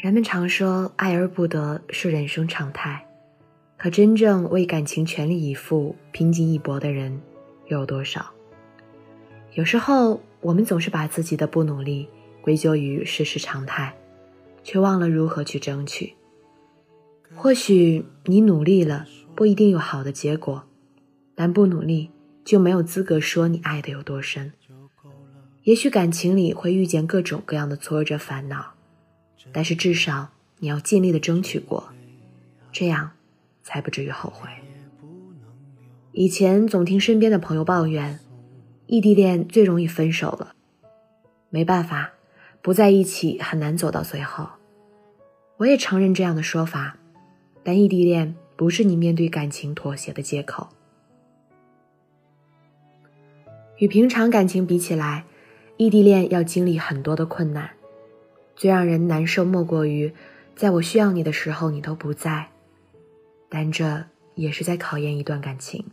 人们常说爱而不得是人生常态，可真正为感情全力以赴、拼尽一搏的人又有多少？有时候，我们总是把自己的不努力归咎于世事常态，却忘了如何去争取。或许你努力了，不一定有好的结果，但不努力就没有资格说你爱的有多深。也许感情里会遇见各种各样的挫折、烦恼，但是至少你要尽力的争取过，这样才不至于后悔。以前总听身边的朋友抱怨，异地恋最容易分手了。没办法，不在一起很难走到最后。我也承认这样的说法，但异地恋不是你面对感情妥协的借口。与平常感情比起来。异地恋要经历很多的困难，最让人难受莫过于，在我需要你的时候你都不在，但这也是在考验一段感情。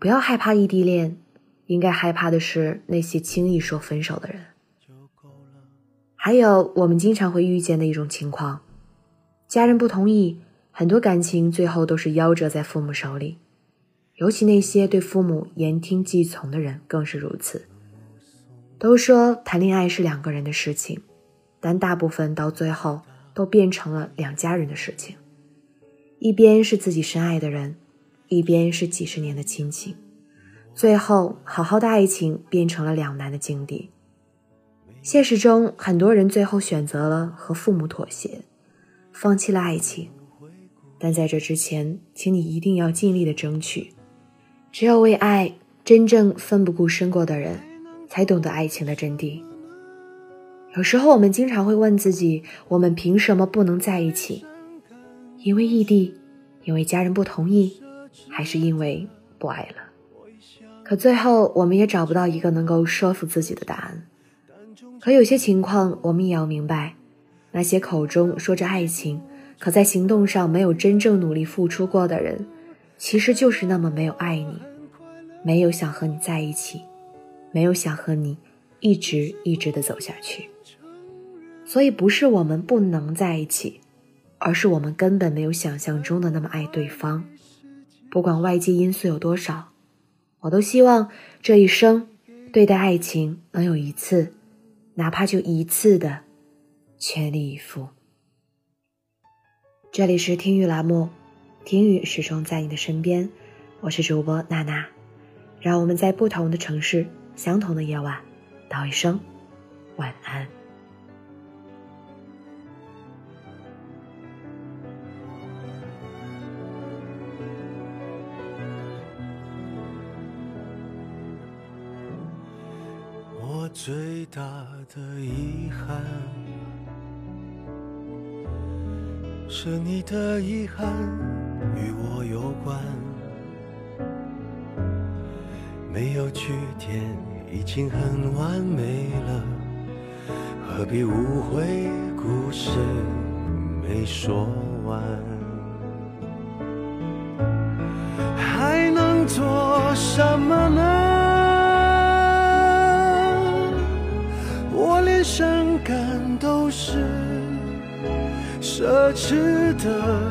不要害怕异地恋，应该害怕的是那些轻易说分手的人。还有我们经常会遇见的一种情况，家人不同意，很多感情最后都是夭折在父母手里，尤其那些对父母言听计从的人更是如此。都说谈恋爱是两个人的事情，但大部分到最后都变成了两家人的事情。一边是自己深爱的人，一边是几十年的亲情，最后好好的爱情变成了两难的境地。现实中，很多人最后选择了和父母妥协，放弃了爱情。但在这之前，请你一定要尽力的争取。只有为爱真正奋不顾身过的人。才懂得爱情的真谛。有时候我们经常会问自己：我们凭什么不能在一起？因为异地，因为家人不同意，还是因为不爱了？可最后我们也找不到一个能够说服自己的答案。可有些情况，我们也要明白：那些口中说着爱情，可在行动上没有真正努力付出过的人，其实就是那么没有爱你，没有想和你在一起。没有想和你一直一直的走下去，所以不是我们不能在一起，而是我们根本没有想象中的那么爱对方。不管外界因素有多少，我都希望这一生对待爱情能有一次，哪怕就一次的全力以赴。这里是听雨栏目，听雨始终在你的身边，我是主播娜娜，让我们在不同的城市。相同的夜晚，道一声晚安。我最大的遗憾，是你的遗憾与我有关。没有句点，已经很完美了，何必误会故事没说完？还能做什么呢？我连伤感都是奢侈的，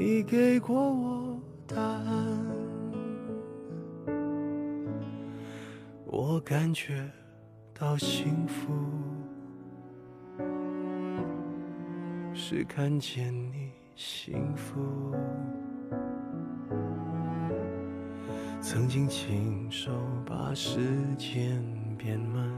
你给过我。答案，我感觉到幸福，是看见你幸福。曾经亲手把时间变慢，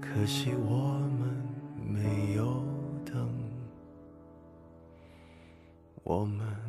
可惜我们没有我们。